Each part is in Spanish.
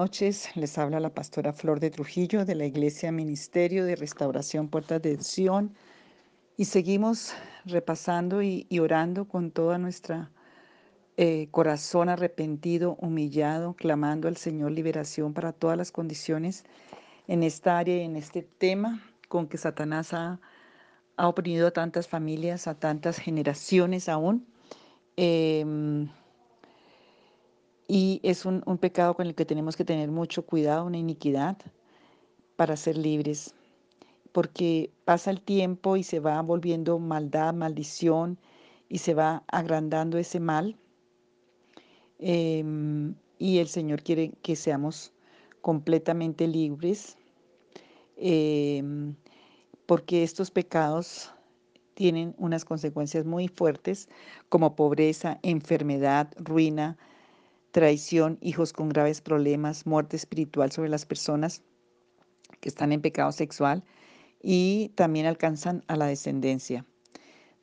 Noches, les habla la pastora Flor de Trujillo de la Iglesia Ministerio de Restauración Puertas de Sion y seguimos repasando y, orando con toda nuestra eh, corazón arrepentido, humillado, clamando al Señor liberación para todas las condiciones en esta área y en este tema con que Satanás ha, oprimido a tantas familias, a tantas generaciones aún. Em, y es un, pecado con el que tenemos que tener mucho cuidado, una iniquidad, para ser libres. Porque pasa el tiempo y se va volviendo maldad, maldición, y se va agrandando ese mal. Em, y el Señor quiere que seamos completamente libres, em, porque estos pecados tienen unas consecuencias muy fuertes como pobreza, enfermedad, ruina, traición, hijos con graves problemas, muerte espiritual sobre las personas que están en pecado sexual y también alcanzan a la descendencia.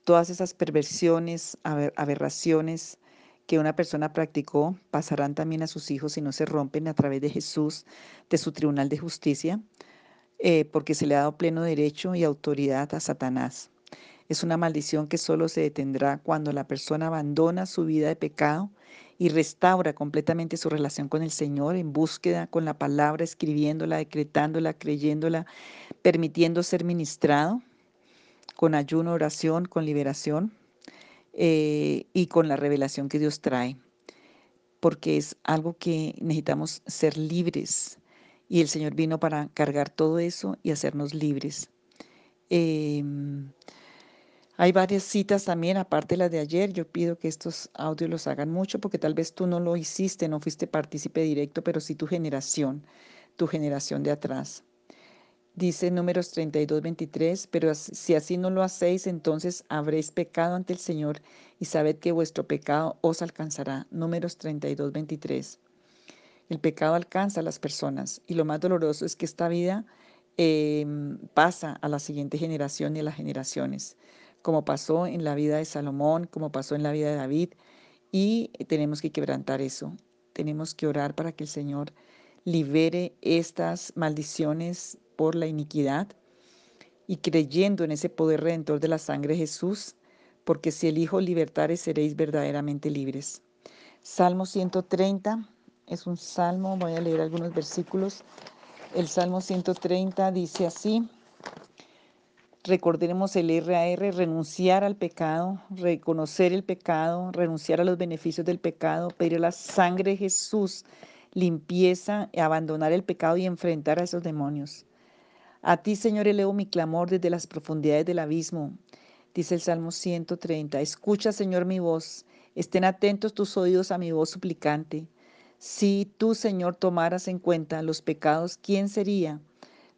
Todas esas perversiones, aberraciones que una persona practicó pasarán también a sus hijos si no se rompen a través de Jesús, de su tribunal de justicia, eh, porque se le ha dado pleno derecho y autoridad a Satanás. Es una maldición que solo se detendrá cuando la persona abandona su vida de pecado y restaura completamente su relación con el Señor en búsqueda con la palabra, escribiéndola, decretándola, creyéndola, permitiendo ser ministrado con ayuno, oración, con liberación eh, y con la revelación que Dios trae. Porque es algo que necesitamos ser libres y el Señor vino para cargar todo eso y hacernos libres. Em, hay varias citas también, aparte de las de ayer. Yo pido que estos audios los hagan mucho porque tal vez tú no lo hiciste, no fuiste partícipe directo, pero sí tu generación, tu generación de atrás. Dice números 32, 23, pero si así no lo hacéis, entonces habréis pecado ante el Señor y sabed que vuestro pecado os alcanzará. Números 32, 23. El pecado alcanza a las personas y lo más doloroso es que esta vida em, pasa a la siguiente generación y a las generaciones como pasó en la vida de Salomón, como pasó en la vida de David, y tenemos que quebrantar eso. Tenemos que orar para que el Señor libere estas maldiciones por la iniquidad y creyendo en ese poder redentor de la sangre de Jesús, porque si el Hijo libertare seréis verdaderamente libres. Salmo 130 es un salmo, voy a leer algunos versículos. El Salmo 130 dice así, Recordemos el RAR, renunciar al pecado, reconocer el pecado, renunciar a los beneficios del pecado, pedir la sangre de Jesús, limpieza, abandonar el pecado y enfrentar a esos demonios. A ti, Señor, elevo mi clamor desde las profundidades del abismo, dice el Salmo 130. Escucha, Señor, mi voz. Estén atentos tus oídos a mi voz suplicante. Si tú, Señor, tomaras en cuenta los pecados, ¿quién sería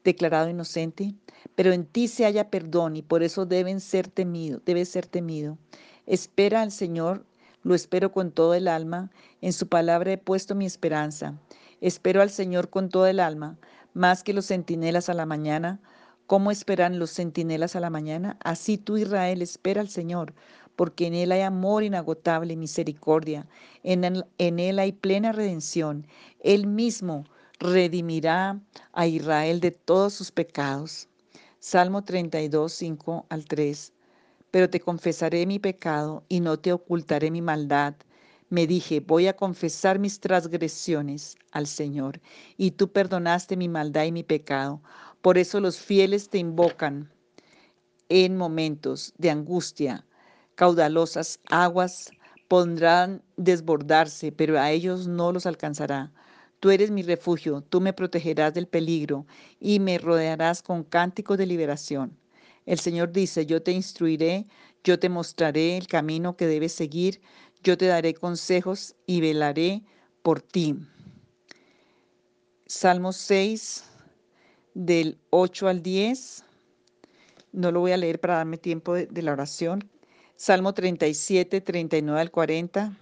declarado inocente? Pero en ti se haya perdón y por eso deben ser temido, debe ser temido. Espera al Señor, lo espero con todo el alma, en su palabra he puesto mi esperanza. Espero al Señor con todo el alma, más que los centinelas a la mañana. ¿Cómo esperan los centinelas a la mañana? Así tú, Israel, espera al Señor, porque en Él hay amor inagotable y misericordia. En él, en él hay plena redención. Él mismo redimirá a Israel de todos sus pecados. Salmo 32, 5 al 3. Pero te confesaré mi pecado y no te ocultaré mi maldad. Me dije, voy a confesar mis transgresiones al Señor, y tú perdonaste mi maldad y mi pecado. Por eso los fieles te invocan en momentos de angustia. Caudalosas aguas pondrán desbordarse, pero a ellos no los alcanzará. Tú eres mi refugio, tú me protegerás del peligro y me rodearás con cánticos de liberación. El Señor dice, yo te instruiré, yo te mostraré el camino que debes seguir, yo te daré consejos y velaré por ti. Salmo 6, del 8 al 10. No lo voy a leer para darme tiempo de, de la oración. Salmo 37, 39 al 40.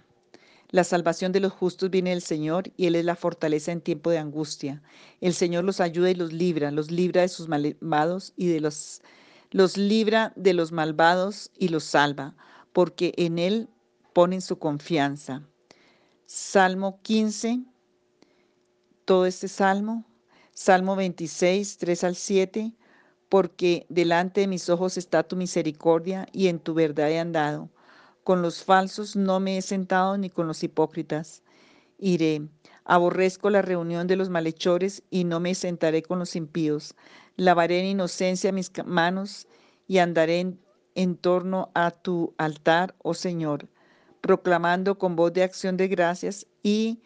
La salvación de los justos viene del Señor y Él es la fortaleza en tiempo de angustia. El Señor los ayuda y los libra, los libra de sus malvados y de los los libra de los malvados y los salva, porque en Él ponen su confianza. Salmo 15 todo este salmo, Salmo 26, 3 al 7, porque delante de mis ojos está tu misericordia y en tu verdad he andado. Con los falsos no me he sentado ni con los hipócritas. Iré. Aborrezco la reunión de los malhechores y no me sentaré con los impíos. Lavaré en inocencia mis manos y andaré en, en torno a tu altar, oh Señor, proclamando con voz de acción de gracias y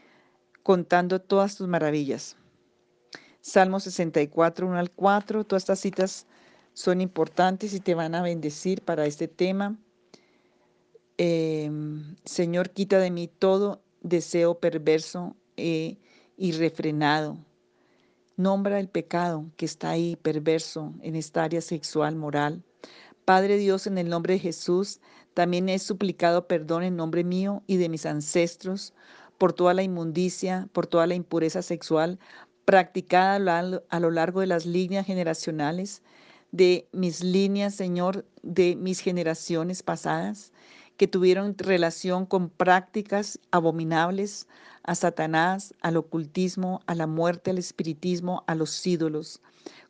contando todas tus maravillas. Salmo 64, 1 al 4, todas estas citas son importantes y te van a bendecir para este tema. Em, Señor, quita de mí todo deseo perverso e irrefrenado. Nombra el pecado que está ahí perverso en esta área sexual, moral. Padre Dios, en el nombre de Jesús, también he suplicado perdón en nombre mío y de mis ancestros por toda la inmundicia, por toda la impureza sexual practicada a lo largo de las líneas generacionales, de mis líneas, Señor, de mis generaciones pasadas, que tuvieron relación con prácticas abominables a Satanás, al ocultismo, a la muerte, al espiritismo, a los ídolos.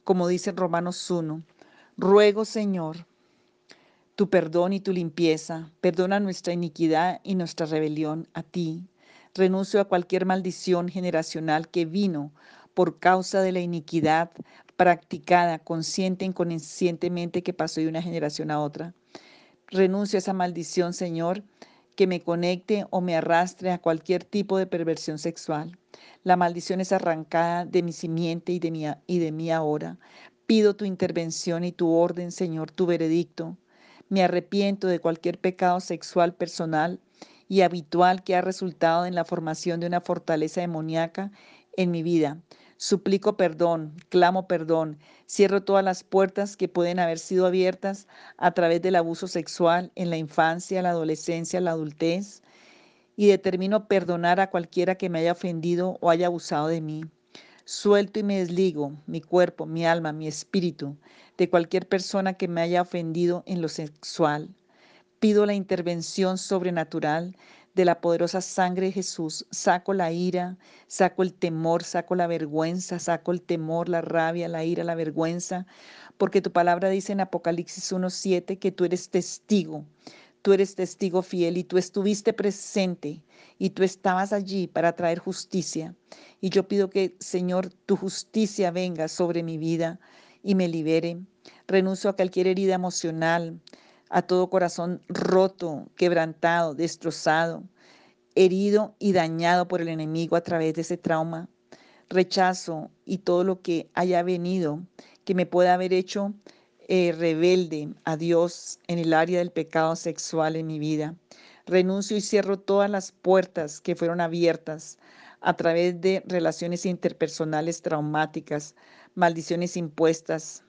Como dice Romanos 1, ruego, Señor, tu perdón y tu limpieza, perdona nuestra iniquidad y nuestra rebelión a ti. Renuncio a cualquier maldición generacional que vino por causa de la iniquidad practicada consciente e inconscientemente que pasó de una generación a otra. Renuncio a esa maldición, Señor, que me conecte o me arrastre a cualquier tipo de perversión sexual. La maldición es arrancada de mi simiente y de mi, y de mí ahora. Pido tu intervención y tu orden, Señor, tu veredicto. Me arrepiento de cualquier pecado sexual personal y habitual que ha resultado en la formación de una fortaleza demoníaca en mi vida. Suplico perdón, clamo perdón, cierro todas las puertas que pueden haber sido abiertas a través del abuso sexual en la infancia, la adolescencia, la adultez y determino perdonar a cualquiera que me haya ofendido o haya abusado de mí. Suelto y me desligo mi cuerpo, mi alma, mi espíritu de cualquier persona que me haya ofendido en lo sexual. Pido la intervención sobrenatural de la poderosa sangre de Jesús, saco la ira, saco el temor, saco la vergüenza, saco el temor, la rabia, la ira, la vergüenza, porque tu palabra dice en Apocalipsis 1.7 que tú eres testigo, tú eres testigo fiel y tú estuviste presente y tú estabas allí para traer justicia. Y yo pido que, Señor, tu justicia venga sobre mi vida y me libere. Renuncio a cualquier herida emocional, a todo corazón roto, quebrantado, destrozado, herido y dañado por el enemigo a través de ese trauma. Rechazo y todo lo que haya venido que me pueda haber hecho eh, rebelde a Dios en el área del pecado sexual en mi vida. Renuncio y cierro todas las puertas que fueron abiertas a través de relaciones interpersonales traumáticas, maldiciones impuestas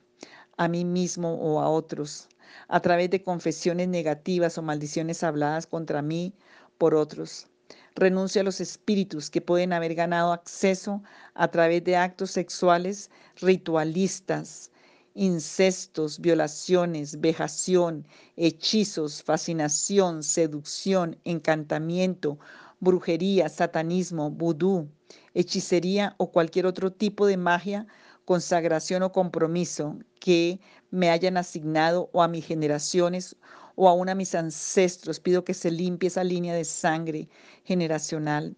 a mí mismo o a otros a través de confesiones negativas o maldiciones habladas contra mí por otros. Renuncio a los espíritus que pueden haber ganado acceso a través de actos sexuales ritualistas, incestos, violaciones, vejación, hechizos, fascinación, seducción, encantamiento, brujería, satanismo, vudú, hechicería o cualquier otro tipo de magia, consagración o compromiso que me hayan asignado o a mis generaciones o aún a mis ancestros. Pido que se limpie esa línea de sangre generacional.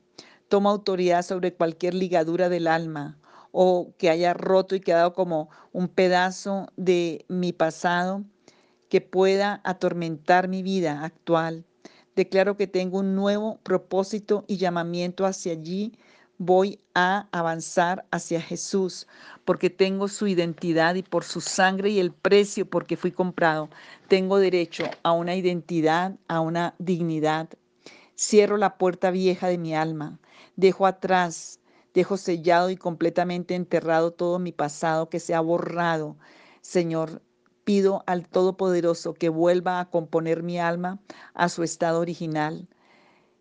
Toma autoridad sobre cualquier ligadura del alma o que haya roto y quedado como un pedazo de mi pasado que pueda atormentar mi vida actual. Declaro que tengo un nuevo propósito y llamamiento hacia allí voy a avanzar hacia Jesús, porque tengo su identidad y por su sangre y el precio porque fui comprado, tengo derecho a una identidad, a una dignidad. Cierro la puerta vieja de mi alma, dejo atrás, dejo sellado y completamente enterrado todo mi pasado que se ha borrado. Señor, pido al Todopoderoso que vuelva a componer mi alma a su estado original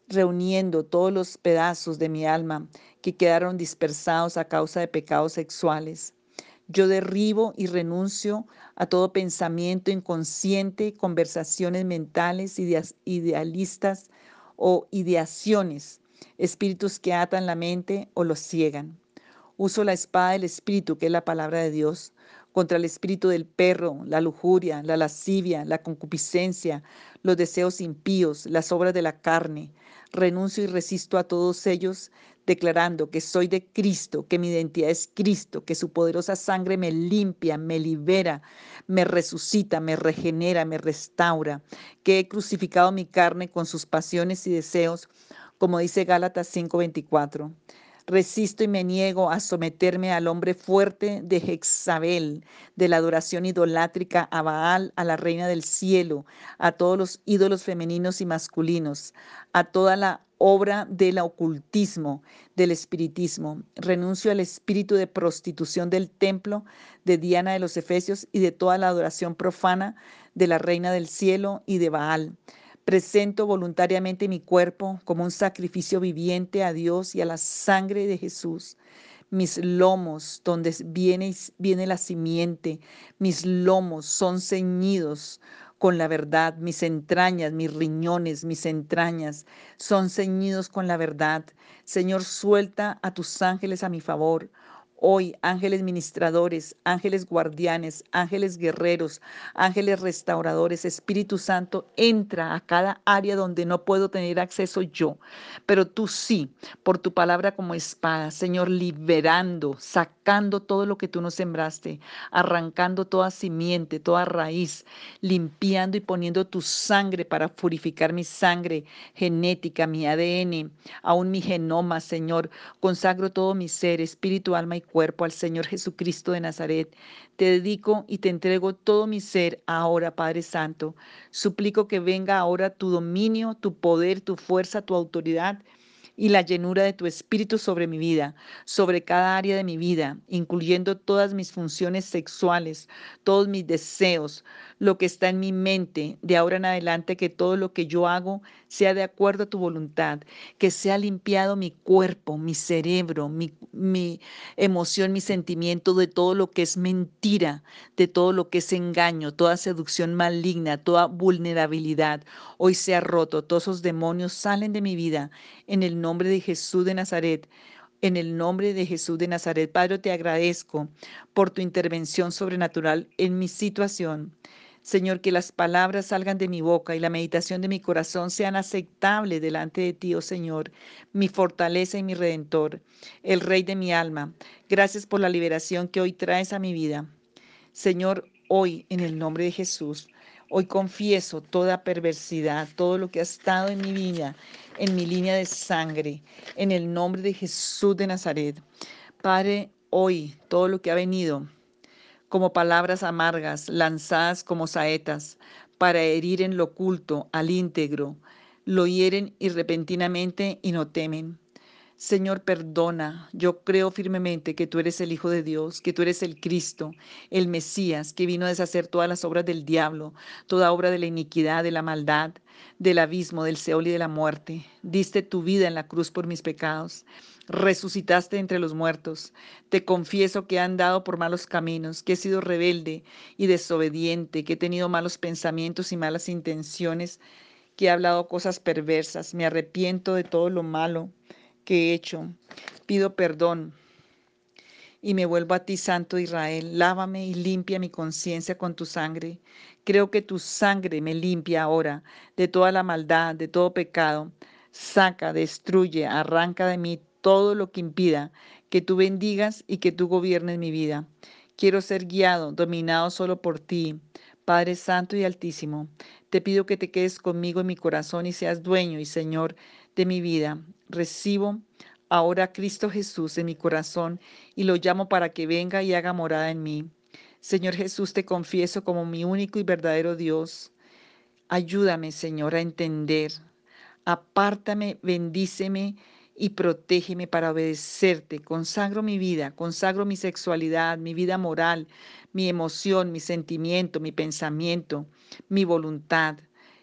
reuniendo todos los pedazos de mi alma que quedaron dispersados a causa de pecados sexuales. Yo derribo y renuncio a todo pensamiento inconsciente, conversaciones mentales, idealistas o ideaciones, espíritus que atan la mente o los ciegan. Uso la espada del Espíritu, que es la palabra de Dios, contra el espíritu del perro, la lujuria, la lascivia, la concupiscencia, los deseos impíos, las obras de la carne. Renuncio y resisto a todos ellos, declarando que soy de Cristo, que mi identidad es Cristo, que su poderosa sangre me limpia, me libera, me resucita, me regenera, me restaura, que he crucificado mi carne con sus pasiones y deseos, como dice Gálatas 5:24. Resisto y me niego a someterme al hombre fuerte de Jezabel, de la adoración idolátrica a Baal, a la reina del cielo, a todos los ídolos femeninos y masculinos, a toda la obra del ocultismo, del espiritismo. Renuncio al espíritu de prostitución del templo de Diana de los Efesios y de toda la adoración profana de la reina del cielo y de Baal. Presento voluntariamente mi cuerpo como un sacrificio viviente a Dios y a la sangre de Jesús. Mis lomos, donde viene, viene la simiente, mis lomos son ceñidos con la verdad, mis entrañas, mis riñones, mis entrañas son ceñidos con la verdad. Señor, suelta a tus ángeles a mi favor. Hoy, ángeles ministradores, ángeles guardianes, ángeles guerreros, ángeles restauradores, Espíritu Santo, entra a cada área donde no puedo tener acceso yo, pero tú sí, por tu palabra como espada, Señor, liberando, sacando todo lo que tú nos sembraste, arrancando toda simiente, toda raíz, limpiando y poniendo tu sangre para purificar mi sangre genética, mi ADN, aún mi genoma, Señor. Consagro todo mi ser, espíritu, alma y cuerpo al Señor Jesucristo de Nazaret. Te dedico y te entrego todo mi ser ahora, Padre Santo. Suplico que venga ahora tu dominio, tu poder, tu fuerza, tu autoridad y la llenura de tu espíritu sobre mi vida, sobre cada área de mi vida, incluyendo todas mis funciones sexuales, todos mis deseos, lo que está en mi mente, de ahora en adelante, que todo lo que yo hago sea de acuerdo a tu voluntad, que sea limpiado mi cuerpo, mi cerebro, mi, mi emoción, mi sentimiento de todo lo que es mentira, de todo lo que es engaño, toda seducción maligna, toda vulnerabilidad. Hoy sea roto, todos esos demonios salen de mi vida en el nombre de Jesús de Nazaret. En el nombre de Jesús de Nazaret, Padre, te agradezco por tu intervención sobrenatural en mi situación. Señor, que las palabras salgan de mi boca y la meditación de mi corazón sean aceptables delante de ti, oh Señor, mi fortaleza y mi redentor, el Rey de mi alma. Gracias por la liberación que hoy traes a mi vida. Señor, hoy en el nombre de Jesús, hoy confieso toda perversidad, todo lo que ha estado en mi vida, en mi línea de sangre, en el nombre de Jesús de Nazaret. Padre, hoy todo lo que ha venido como palabras amargas lanzadas como saetas para herir en lo oculto al íntegro, lo hieren y repentinamente y no temen. Señor, perdona. Yo creo firmemente que tú eres el Hijo de Dios, que tú eres el Cristo, el Mesías, que vino a deshacer todas las obras del diablo, toda obra de la iniquidad, de la maldad, del abismo, del Seol y de la muerte. Diste tu vida en la cruz por mis pecados resucitaste entre los muertos. Te confieso que he andado por malos caminos, que he sido rebelde y desobediente, que he tenido malos pensamientos y malas intenciones, que he hablado cosas perversas. Me arrepiento de todo lo malo que he hecho. Pido perdón y me vuelvo a ti, Santo Israel. Lávame y limpia mi conciencia con tu sangre. Creo que tu sangre me limpia ahora de toda la maldad, de todo pecado. Saca, destruye, arranca de mí todo lo que impida que tú bendigas y que tú gobiernes mi vida. Quiero ser guiado, dominado solo por ti. Padre Santo y Altísimo, te pido que te quedes conmigo en mi corazón y seas dueño y Señor de mi vida. Recibo ahora a Cristo Jesús en mi corazón y lo llamo para que venga y haga morada en mí. Señor Jesús, te confieso como mi único y verdadero Dios. Ayúdame, Señor, a entender. Apártame, bendíceme y protégeme para obedecerte. Consagro mi vida, consagro mi sexualidad, mi vida moral, mi emoción, mi sentimiento, mi pensamiento, mi voluntad.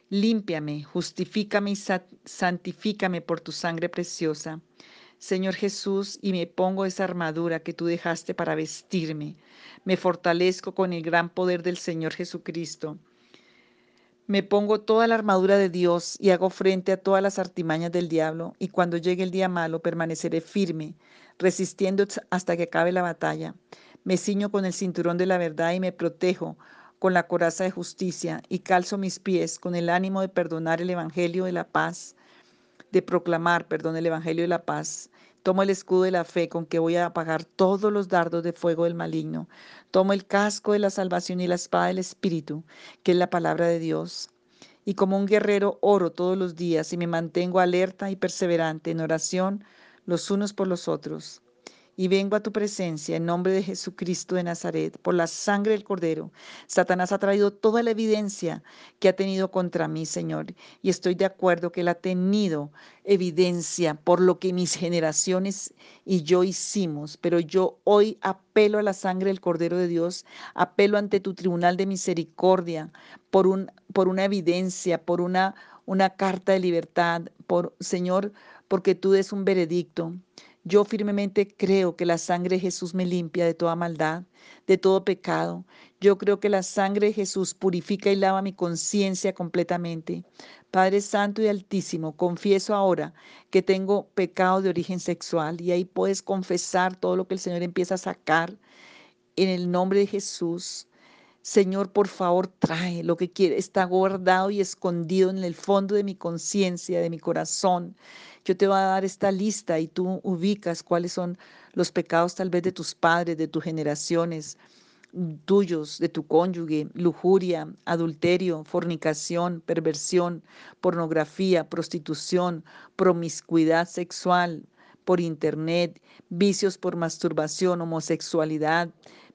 Límpiame, justifícame y santifícame por tu sangre preciosa. Señor Jesús, y me pongo esa armadura que tú dejaste para vestirme. Me fortalezco con el gran poder del Señor Jesucristo. Me pongo toda la armadura de Dios y hago frente a todas las artimañas del diablo, y cuando llegue el día malo permaneceré firme, resistiendo hasta que acabe la batalla. Me ciño con el cinturón de la verdad y me protejo con la coraza de justicia, y calzo mis pies con el ánimo de perdonar el Evangelio de la paz, de proclamar, perdón, el Evangelio de la paz. Tomo el escudo de la fe con que voy a apagar todos los dardos de fuego del maligno. Tomo el casco de la salvación y la espada del Espíritu, que es la palabra de Dios. Y como un guerrero oro todos los días y me mantengo alerta y perseverante en oración los unos por los otros y vengo a tu presencia en nombre de Jesucristo de Nazaret, por la sangre del Cordero. Satanás ha traído toda la evidencia que ha tenido contra mí, Señor, y estoy de acuerdo que él ha tenido evidencia por lo que mis generaciones y yo hicimos, pero yo hoy apelo a la sangre del Cordero de Dios, apelo ante tu tribunal de misericordia por, un, por una evidencia, por una, una carta de libertad, por Señor, porque tú des un veredicto. Yo firmemente creo que la sangre de Jesús me limpia de toda maldad, de todo pecado. Yo creo que la sangre de Jesús purifica y lava mi conciencia completamente. Padre Santo y Altísimo, confieso ahora que tengo pecado de origen sexual y ahí puedes confesar todo lo que el Señor empieza a sacar en el nombre de Jesús. Señor, por favor, trae lo que quiere. Está guardado y escondido en el fondo de mi conciencia, de mi corazón. Yo te voy a dar esta lista y tú ubicas cuáles son los pecados tal vez de tus padres, de tus generaciones, tuyos, de tu cónyuge, lujuria, adulterio, fornicación, perversión, pornografía, prostitución, promiscuidad sexual por internet, vicios por masturbación, homosexualidad,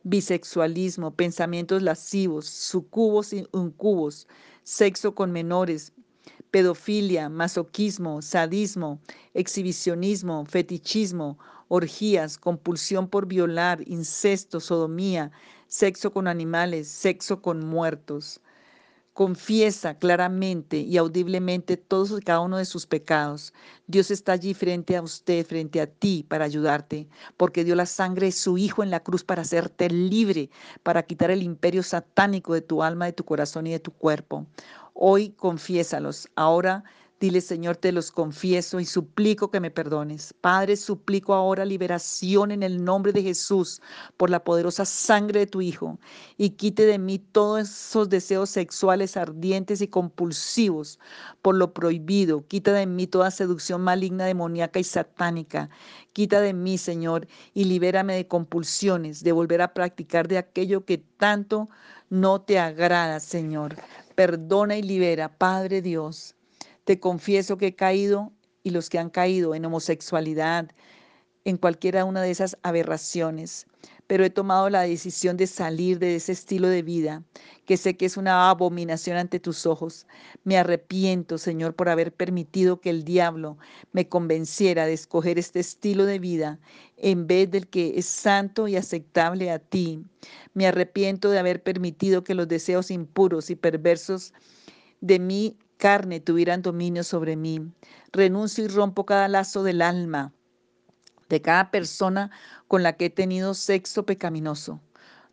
bisexualismo, pensamientos lascivos, sucubos y incubos, sexo con menores, pedofilia, masoquismo, sadismo, exhibicionismo, fetichismo, orgías, compulsión por violar, incesto, sodomía, sexo con animales, sexo con muertos. Confiesa claramente y audiblemente todos y cada uno de sus pecados. Dios está allí frente a usted, frente a ti, para ayudarte, porque dio la sangre de su Hijo en la cruz para hacerte libre, para quitar el imperio satánico de tu alma, de tu corazón y de tu cuerpo. Hoy confiésalos. Ahora dile, Señor, te los confieso y suplico que me perdones. Padre, suplico ahora liberación en el nombre de Jesús por la poderosa sangre de tu Hijo y quite de mí todos esos deseos sexuales ardientes y compulsivos por lo prohibido. Quita de mí toda seducción maligna, demoníaca y satánica. Quita de mí, Señor, y libérame de compulsiones, de volver a practicar de aquello que tanto no te agrada, Señor perdona y libera. Padre Dios, te confieso que he caído y los que han caído en homosexualidad, en cualquiera una de esas aberraciones, pero he tomado la decisión de salir de ese estilo de vida, que sé que es una abominación ante tus ojos. Me arrepiento, Señor, por haber permitido que el diablo me convenciera de escoger este estilo de vida en vez del que es santo y aceptable a ti. Me arrepiento de haber permitido que los deseos impuros y perversos de mi carne tuvieran dominio sobre mí. Renuncio y rompo cada lazo del alma de cada persona con la que he tenido sexo pecaminoso.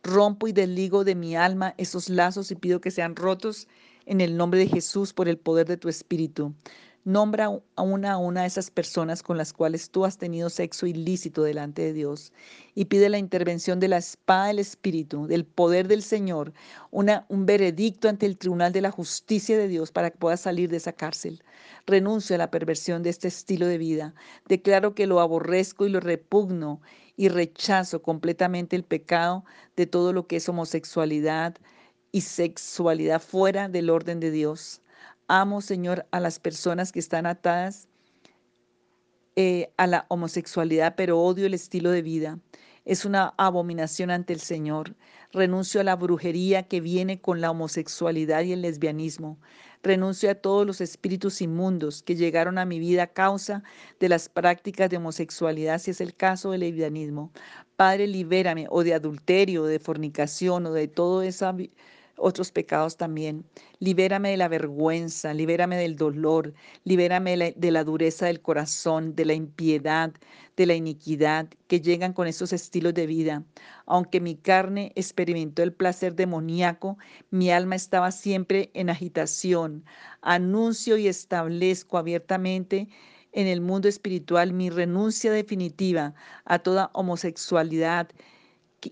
Rompo y desligo de mi alma esos lazos y pido que sean rotos en el nombre de Jesús por el poder de tu Espíritu. Nombra a una a una de esas personas con las cuales tú has tenido sexo ilícito delante de Dios y pide la intervención de la espada del Espíritu, del poder del Señor, una, un veredicto ante el tribunal de la justicia de Dios para que puedas salir de esa cárcel. Renuncio a la perversión de este estilo de vida. Declaro que lo aborrezco y lo repugno y rechazo completamente el pecado de todo lo que es homosexualidad y sexualidad fuera del orden de Dios. Amo, Señor, a las personas que están atadas eh, a la homosexualidad, pero odio el estilo de vida. Es una abominación ante el Señor. Renuncio a la brujería que viene con la homosexualidad y el lesbianismo. Renuncio a todos los espíritus inmundos que llegaron a mi vida a causa de las prácticas de homosexualidad, si es el caso del lesbianismo. Padre, libérame o de adulterio, o de fornicación o de toda esa otros pecados también. Libérame de la vergüenza, libérame del dolor, libérame de la dureza del corazón, de la impiedad, de la iniquidad que llegan con esos estilos de vida. Aunque mi carne experimentó el placer demoníaco, mi alma estaba siempre en agitación. Anuncio y establezco abiertamente en el mundo espiritual mi renuncia definitiva a toda homosexualidad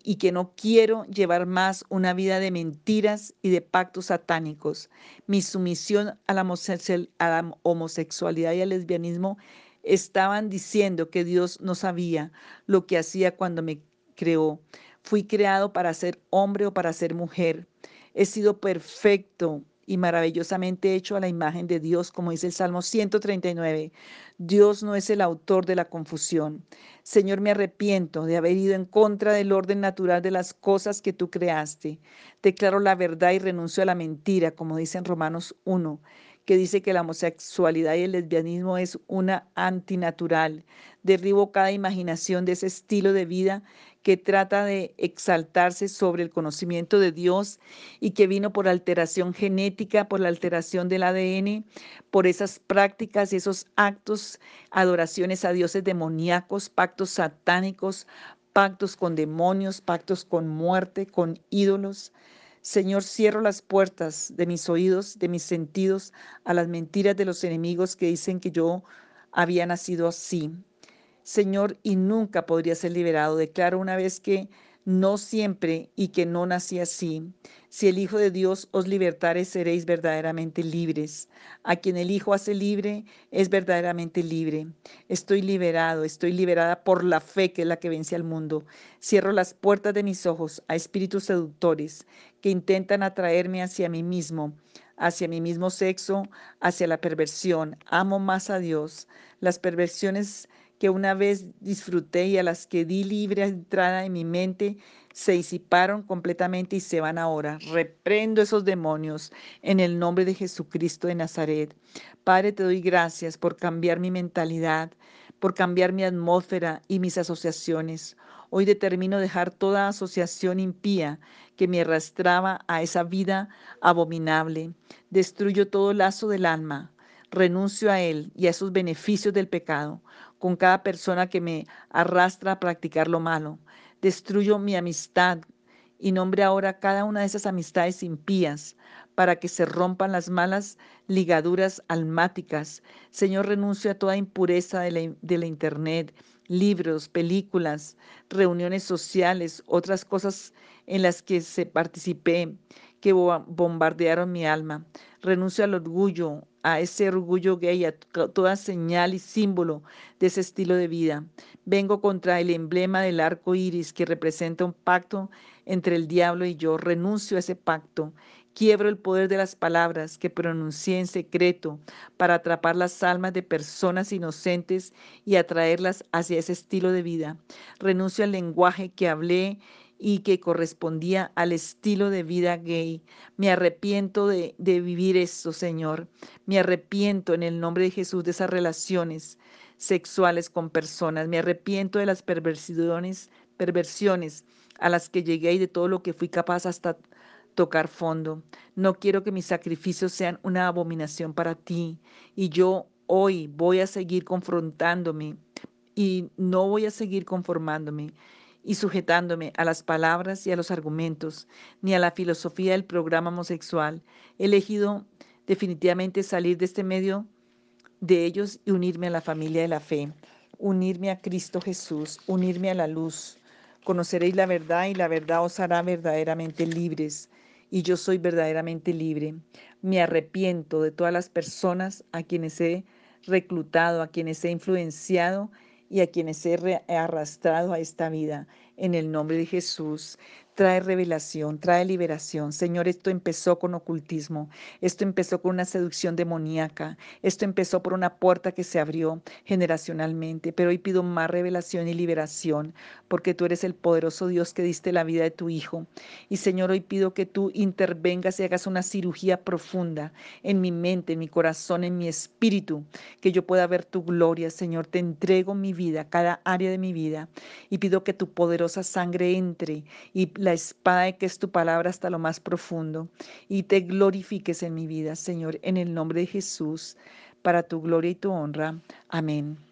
y que no quiero llevar más una vida de mentiras y de pactos satánicos. Mi sumisión a la, homosexualidad y al lesbianismo estaban diciendo que Dios no sabía lo que hacía cuando me creó. Fui creado para ser hombre o para ser mujer. He sido perfecto y maravillosamente hecho a la imagen de Dios, como dice el Salmo 139. Dios no es el autor de la confusión. Señor, me arrepiento de haber ido en contra del orden natural de las cosas que tú creaste. Declaro la verdad y renuncio a la mentira, como dice en Romanos 1 que dice que la homosexualidad y el lesbianismo es una antinatural. Derribo cada imaginación de ese estilo de vida que trata de exaltarse sobre el conocimiento de Dios y que vino por alteración genética, por la alteración del ADN, por esas prácticas y esos actos, adoraciones a dioses demoníacos, pactos satánicos, pactos con demonios, pactos con muerte, con ídolos. Señor, cierro las puertas de mis oídos, de mis sentidos, a las mentiras de los enemigos que dicen que yo había nacido así. Señor, y nunca podría ser liberado. Declaro una vez que no siempre y que no nací así. Si el Hijo de Dios os libertare, seréis verdaderamente libres. A quien el Hijo hace libre, es verdaderamente libre. Estoy liberado, estoy liberada por la fe que es la que vence al mundo. Cierro las puertas de mis ojos a espíritus seductores que intentan atraerme hacia mí mismo, hacia mi mismo sexo, hacia la perversión. Amo más a Dios. Las perversiones que una vez disfruté y a las que di libre entrada en mi mente, se disiparon completamente y se van ahora. Reprendo esos demonios en el nombre de Jesucristo de Nazaret. Padre, te doy gracias por cambiar mi mentalidad, por cambiar mi atmósfera y mis asociaciones. Hoy determino dejar toda asociación impía que me arrastraba a esa vida abominable. Destruyo todo lazo del alma. Renuncio a él y a esos beneficios del pecado con cada persona que me arrastra a practicar lo malo. Destruyo mi amistad y nombre ahora cada una de esas amistades impías para que se rompan las malas ligaduras almáticas. Señor, renuncio a toda impureza de la, de la internet, libros, películas, reuniones sociales, otras cosas en las que se participé que bombardearon mi alma. Renuncio al orgullo, a ese orgullo gay, a toda señal y símbolo de ese estilo de vida. Vengo contra el emblema del arco iris que representa un pacto entre el diablo y yo. Renuncio a ese pacto. Quiebro el poder de las palabras que pronuncié en secreto para atrapar las almas de personas inocentes y atraerlas hacia ese estilo de vida. Renuncio al lenguaje que hablé y que correspondía al estilo de vida gay. Me arrepiento de, vivir esto, Señor. Me arrepiento en el nombre de Jesús de esas relaciones sexuales con personas. Me arrepiento de las perversiones, perversiones a las que llegué y de todo lo que fui capaz hasta tocar fondo. No quiero que mis sacrificios sean una abominación para ti. Y yo hoy voy a seguir confrontándome y no voy a seguir conformándome y sujetándome a las palabras y a los argumentos, ni a la filosofía del programa homosexual. He elegido definitivamente salir de este medio de ellos y unirme a la familia de la fe, unirme a Cristo Jesús, unirme a la luz. Conoceréis la verdad y la verdad os hará verdaderamente libres. Y yo soy verdaderamente libre. Me arrepiento de todas las personas a quienes he reclutado, a quienes he influenciado y a quienes he arrastrado a esta vida. En el nombre de Jesús, trae revelación, trae liberación. Señor, esto empezó con ocultismo, esto empezó con una seducción demoníaca, esto empezó por una puerta que se abrió generacionalmente, pero hoy pido más revelación y liberación, porque tú eres el poderoso Dios que diste la vida de tu Hijo. Y Señor, hoy pido que tú intervengas y hagas una cirugía profunda en mi mente, en mi corazón, en mi espíritu, que yo pueda ver tu gloria. Señor, te entrego mi vida, cada área de mi vida, y pido que tu poderosa sangre entre y la espada que es tu palabra hasta lo más profundo y te glorifiques en mi vida, Señor, en el nombre de Jesús, para tu gloria y tu honra. Amén.